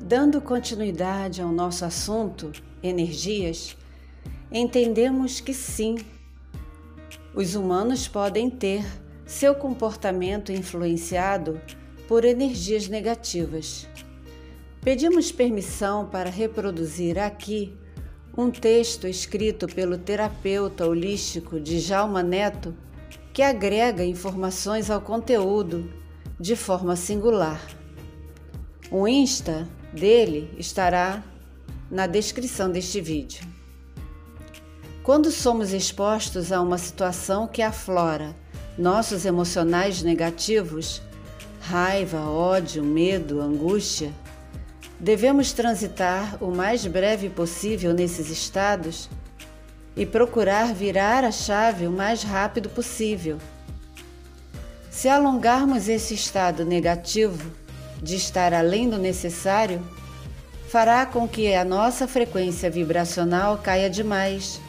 Dando continuidade ao nosso assunto, energias, entendemos que sim, os humanos podem ter seu comportamento influenciado por energias negativas. Pedimos permissão para reproduzir aqui um texto escrito pelo terapeuta holístico Djalma Neto que agrega informações ao conteúdo de forma singular. O Insta dele estará na descrição deste vídeo. Quando somos expostos a uma situação que aflora nossos emocionais negativos, raiva, ódio, medo, angústia, devemos transitar o mais breve possível nesses estados e procurar virar a chave o mais rápido possível. Se alongarmos esse estado negativo, de estar além do necessário, fará com que a nossa frequência vibracional caia demais,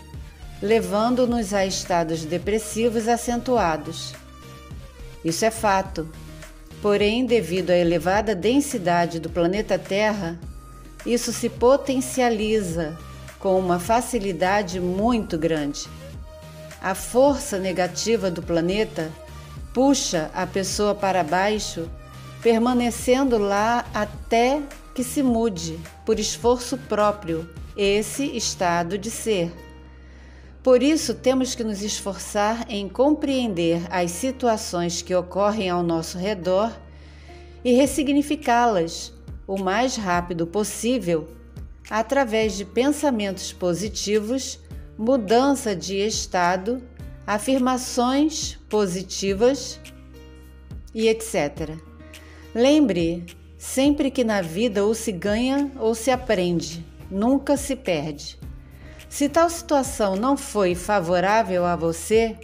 levando-nos a estados depressivos acentuados. Isso é fato. Porém, devido à elevada densidade do planeta Terra, isso se potencializa com uma facilidade muito grande. A força negativa do planeta puxa a pessoa para baixo permanecendo lá até que se mude, por esforço próprio, esse estado de ser. Por isso, temos que nos esforçar em compreender as situações que ocorrem ao nosso redor e ressignificá-las o mais rápido possível através de pensamentos positivos, mudança de estado, afirmações positivas e etc. Lembre sempre que na vida ou se ganha ou se aprende, nunca se perde. Se tal situação não foi favorável a você,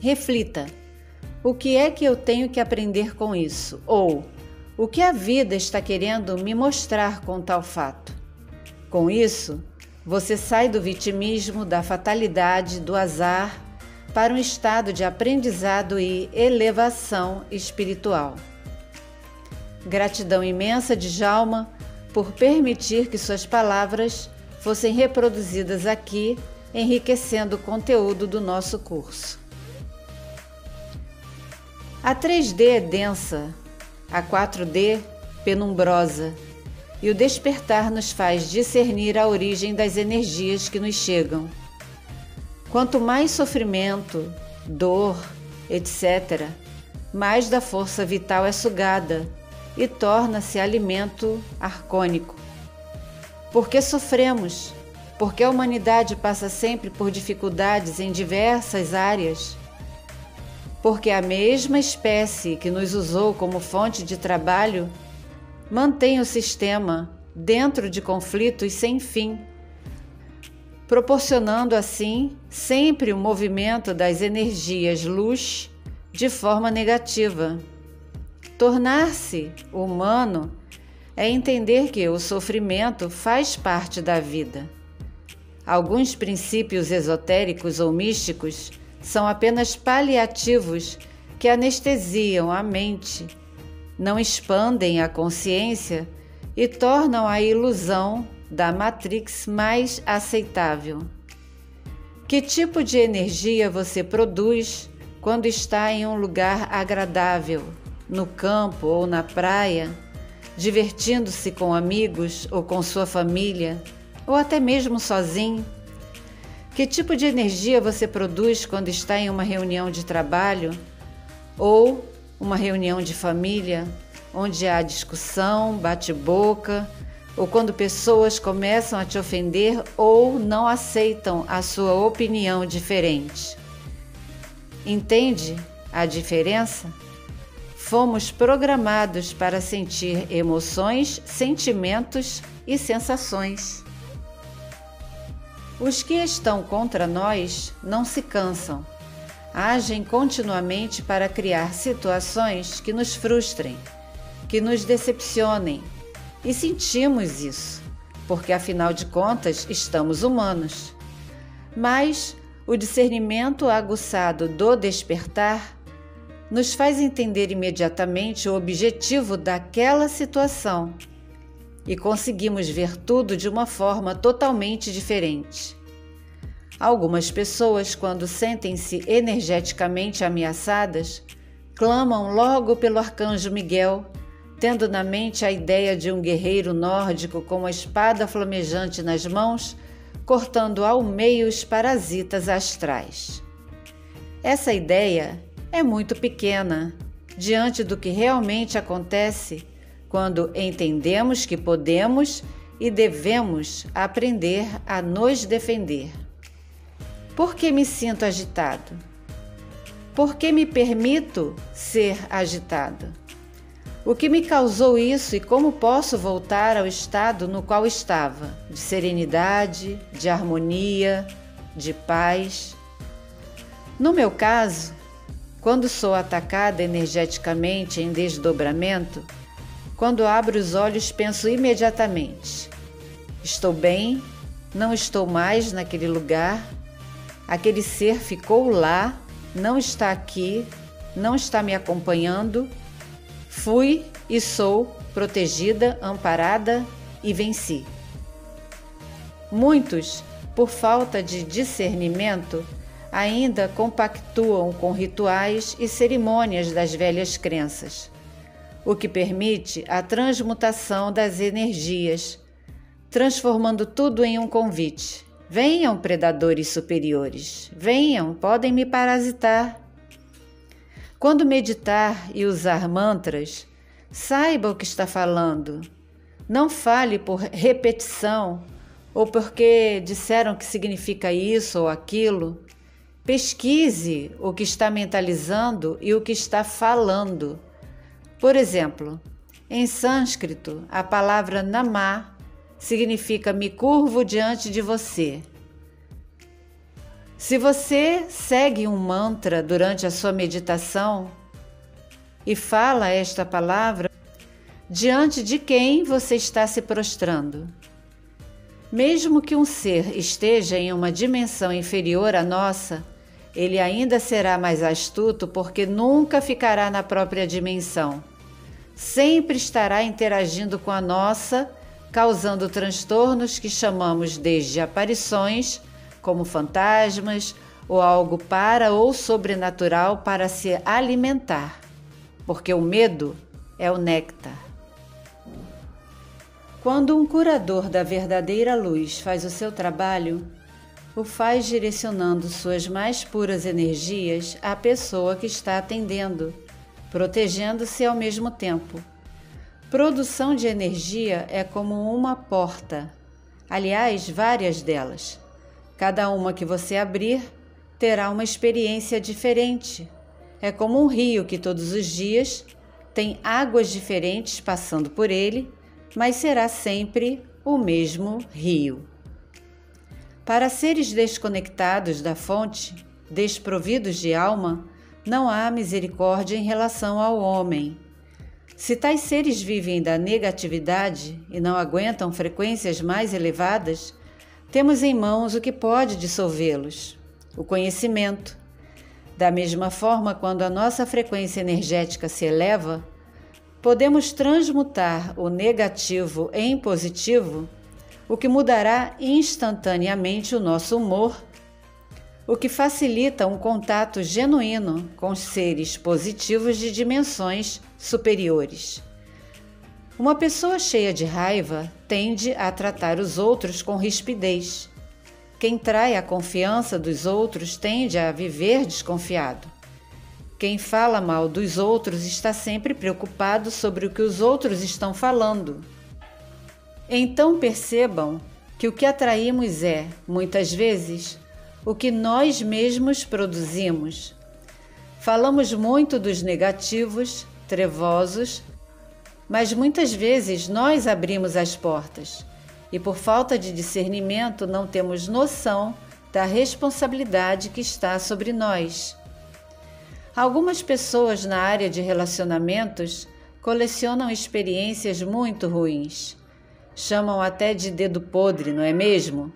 reflita: o que é que eu tenho que aprender com isso? Ou o que a vida está querendo me mostrar com tal fato? Com isso, você sai do vitimismo, da fatalidade, do azar para um estado de aprendizado e elevação espiritual. Gratidão imensa de Jalma por permitir que suas palavras fossem reproduzidas aqui, enriquecendo o conteúdo do nosso curso. A 3D é densa, a 4D penumbrosa, e o despertar nos faz discernir a origem das energias que nos chegam Quanto mais sofrimento, dor, etc., mais da força vital é sugada e torna-se alimento arcônico. Porque sofremos? Porque a humanidade passa sempre por dificuldades em diversas áreas? Porque a mesma espécie que nos usou como fonte de trabalho mantém o sistema dentro de conflitos sem fim proporcionando assim sempre o movimento das energias luz de forma negativa. Tornar-se humano é entender que o sofrimento faz parte da vida. Alguns princípios esotéricos ou místicos são apenas paliativos que anestesiam a mente, não expandem a consciência e tornam a ilusão da Matrix mais aceitável. Que tipo de energia você produz quando está em um lugar agradável, no campo ou na praia, divertindo-se com amigos ou com sua família, ou até mesmo sozinho? Que tipo de energia você produz quando está em uma reunião de trabalho ou uma reunião de família, onde há discussão, bate-boca, ou quando pessoas começam a te ofender ou não aceitam a sua opinião diferente. Entende a diferença? Fomos programados para sentir emoções, sentimentos e sensações. Os que estão contra nós não se cansam, agem continuamente para criar situações que nos frustrem, que nos decepcionem e sentimos isso, porque afinal de contas estamos humanos. Mas o discernimento aguçado do despertar nos faz entender imediatamente o objetivo daquela situação e conseguimos ver tudo de uma forma totalmente diferente. Algumas pessoas, quando sentem-se energeticamente ameaçadas, clamam logo pelo arcanjo Miguel, tendo na mente a ideia de um guerreiro nórdico com uma espada flamejante nas mãos, cortando ao meio os parasitas astrais. Essa ideia é muito pequena diante do que realmente acontece quando entendemos que podemos e devemos aprender a nos defender. Por que me sinto agitado? Por que me permito ser agitado? O que me causou isso e como posso voltar ao estado no qual estava, de serenidade, de harmonia, de paz? No meu caso, quando sou atacada energeticamente em desdobramento, quando abro os olhos, penso imediatamente: estou bem, não estou mais naquele lugar, aquele ser ficou lá, não está aqui, não está me acompanhando. Fui e sou protegida, amparada e venci. Muitos, por falta de discernimento, ainda compactuam com rituais e cerimônias das velhas crenças o que permite a transmutação das energias, transformando tudo em um convite. Venham, predadores superiores, venham, podem me parasitar. Quando meditar e usar mantras, saiba o que está falando. Não fale por repetição ou porque disseram que significa isso ou aquilo. Pesquise o que está mentalizando e o que está falando. Por exemplo, em sânscrito, a palavra namá significa me curvo diante de você. Se você segue um mantra durante a sua meditação e fala esta palavra, diante de quem você está se prostrando? Mesmo que um ser esteja em uma dimensão inferior à nossa, ele ainda será mais astuto porque nunca ficará na própria dimensão sempre estará interagindo com a nossa, causando transtornos que chamamos desde aparições, como fantasmas, ou algo para ou sobrenatural para se alimentar, porque o medo é o néctar. Quando um curador da verdadeira luz faz o seu trabalho, o faz direcionando suas mais puras energias à pessoa que está atendendo protegendo-se ao mesmo tempo. Produção de energia é como uma porta, aliás, várias delas. Cada uma que você abrir terá uma experiência diferente. É como um rio que todos os dias tem águas diferentes passando por ele, mas será sempre o mesmo rio. Para seres desconectados da fonte, desprovidos de alma, não há misericórdia em relação ao homem. Se tais seres vivem da negatividade e não aguentam frequências mais elevadas, temos em mãos o que pode dissolvê-los: o conhecimento. Da mesma forma, quando a nossa frequência energética se eleva, podemos transmutar o negativo em positivo, o que mudará instantaneamente o nosso humor o que facilita um contato genuíno com seres positivos de dimensões superiores. Uma pessoa cheia de raiva tende a tratar os outros com rispidez. Quem trai a confiança dos outros tende a viver desconfiado. Quem fala mal dos outros está sempre preocupado sobre o que os outros estão falando. Então percebam que o que atraímos é, muitas vezes, o que nós mesmos produzimos. Falamos muito dos negativos, trevosos, mas muitas vezes nós abrimos as portas e, por falta de discernimento, não temos noção da responsabilidade que está sobre nós. Algumas pessoas na área de relacionamentos colecionam experiências muito ruins. Chamam até de dedo podre, não é mesmo?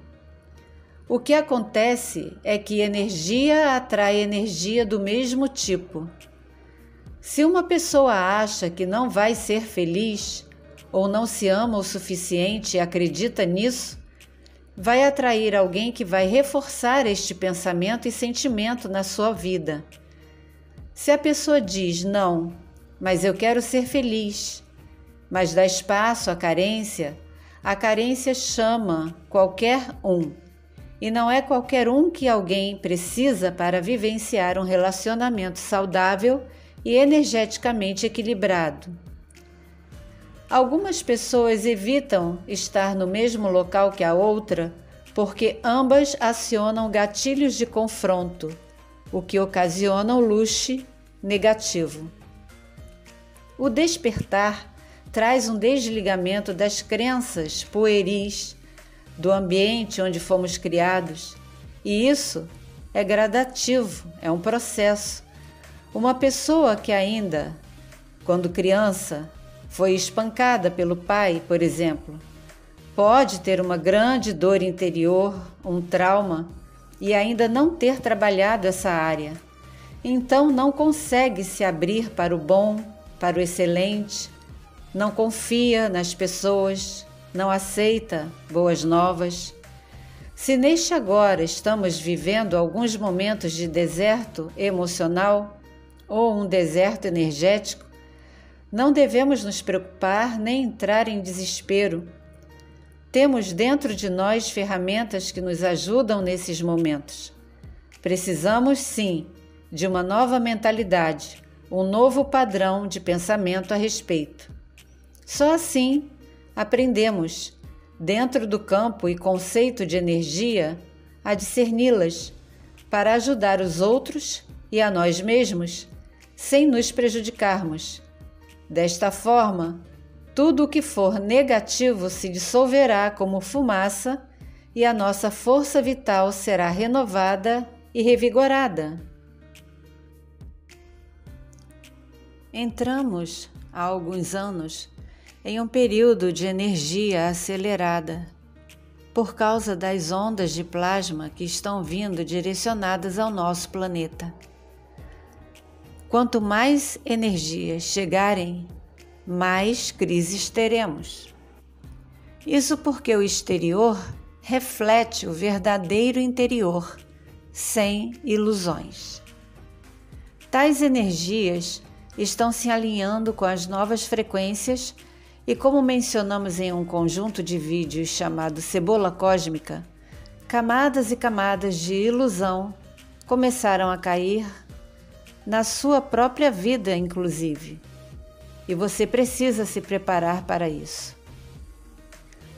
O que acontece é que energia atrai energia do mesmo tipo. Se uma pessoa acha que não vai ser feliz, ou não se ama o suficiente e acredita nisso, vai atrair alguém que vai reforçar este pensamento e sentimento na sua vida. Se a pessoa diz não, mas eu quero ser feliz, mas dá espaço à carência, a carência chama qualquer um. E não é qualquer um que alguém precisa para vivenciar um relacionamento saudável e energeticamente equilibrado. Algumas pessoas evitam estar no mesmo local que a outra porque ambas acionam gatilhos de confronto, o que ocasiona o luxo negativo. O despertar traz um desligamento das crenças pueris do ambiente onde fomos criados, e isso é gradativo, é um processo. Uma pessoa que ainda, quando criança, foi espancada pelo pai, por exemplo, pode ter uma grande dor interior, um trauma e ainda não ter trabalhado essa área. Então não consegue se abrir para o bom, para o excelente, não confia nas pessoas, não aceita boas novas. Se neste agora estamos vivendo alguns momentos de deserto emocional ou um deserto energético, não devemos nos preocupar nem entrar em desespero. Temos dentro de nós ferramentas que nos ajudam nesses momentos. Precisamos sim de uma nova mentalidade, um novo padrão de pensamento a respeito. Só assim aprendemos, dentro do campo e conceito de energia, a discerni-las para ajudar os outros e a nós mesmos, sem nos prejudicarmos Desta forma, tudo o que for negativo se dissolverá como fumaça e a nossa força vital será renovada e revigorada. Entramos, há alguns anos, em um período de energia acelerada por causa das ondas de plasma que estão vindo direcionadas ao nosso planeta. Quanto mais energias chegarem, mais crises teremos. Isso porque o exterior reflete o verdadeiro interior, sem ilusões. Tais energias estão se alinhando com as novas frequências e, como mencionamos em um conjunto de vídeos chamado Cebola Cósmica, camadas e camadas de ilusão começaram a cair na sua própria vida, inclusive. E você precisa se preparar para isso.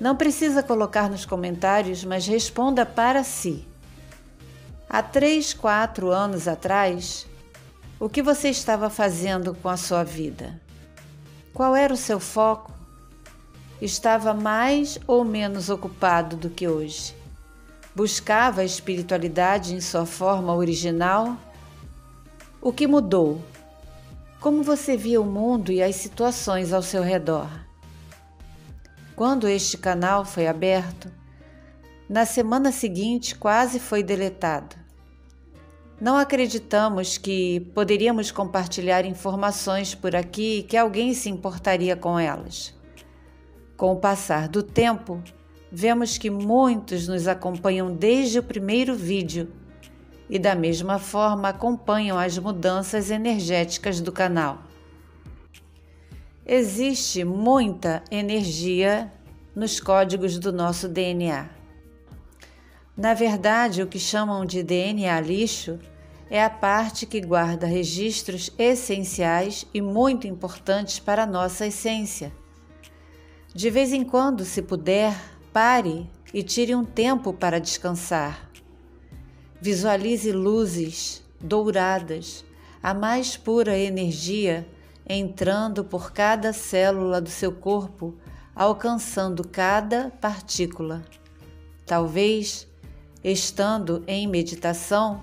Não precisa colocar nos comentários, mas responda para si. Há três, quatro anos atrás, o que você estava fazendo com a sua vida? Qual era o seu foco? Estava mais ou menos ocupado do que hoje? Buscava a espiritualidade em sua forma original o que mudou? Como você via o mundo e as situações ao seu redor? Quando este canal foi aberto, na semana seguinte quase foi deletado. Não acreditamos que poderíamos compartilhar informações por aqui que alguém se importaria com elas. Com o passar do tempo, vemos que muitos nos acompanham desde o primeiro vídeo e, da mesma forma, acompanham as mudanças energéticas do canal. Existe muita energia nos códigos do nosso DNA. Na verdade, o que chamam de DNA lixo é a parte que guarda registros essenciais e muito importantes para a nossa essência. De vez em quando, se puder, pare e tire um tempo para descansar Visualize luzes douradas, a mais pura energia entrando por cada célula do seu corpo, alcançando cada partícula. Talvez, estando em meditação,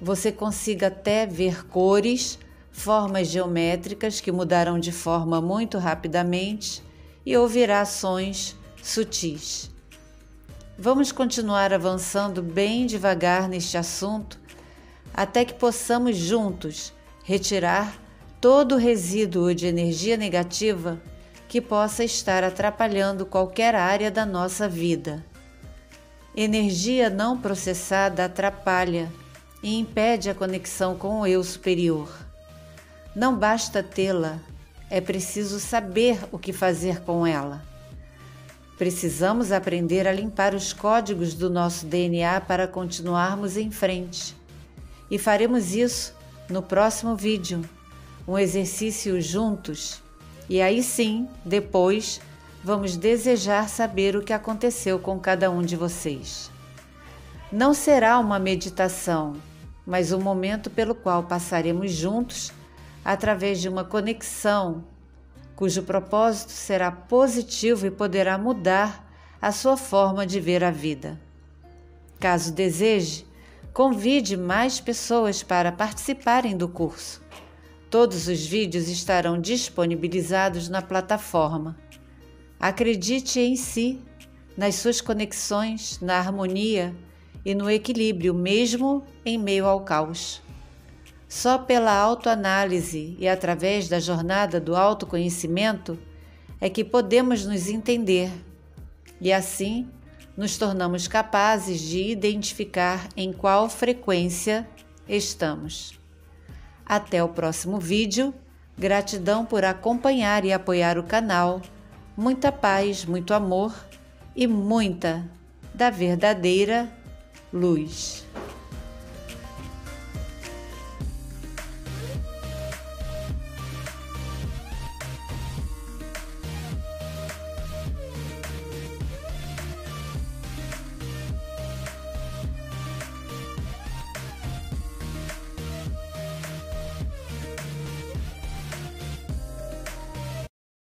você consiga até ver cores, formas geométricas que mudarão de forma muito rapidamente e ouvirá sons sutis. Vamos continuar avançando bem devagar neste assunto até que possamos juntos retirar todo o resíduo de energia negativa que possa estar atrapalhando qualquer área da nossa vida. Energia não processada atrapalha e impede a conexão com o eu superior. Não basta tê-la, é preciso saber o que fazer com ela. Precisamos aprender a limpar os códigos do nosso DNA para continuarmos em frente. E faremos isso no próximo vídeo, um exercício juntos. E aí sim, depois, vamos desejar saber o que aconteceu com cada um de vocês. Não será uma meditação, mas um momento pelo qual passaremos juntos através de uma conexão cujo propósito será positivo e poderá mudar a sua forma de ver a vida. Caso deseje, convide mais pessoas para participarem do curso. Todos os vídeos estarão disponibilizados na plataforma. Acredite em si, nas suas conexões, na harmonia e no equilíbrio, mesmo em meio ao caos. Só pela autoanálise e através da jornada do autoconhecimento é que podemos nos entender e assim nos tornamos capazes de identificar em qual frequência estamos. Até o próximo vídeo. Gratidão por acompanhar e apoiar o canal. Muita paz, muito amor e muita da verdadeira luz.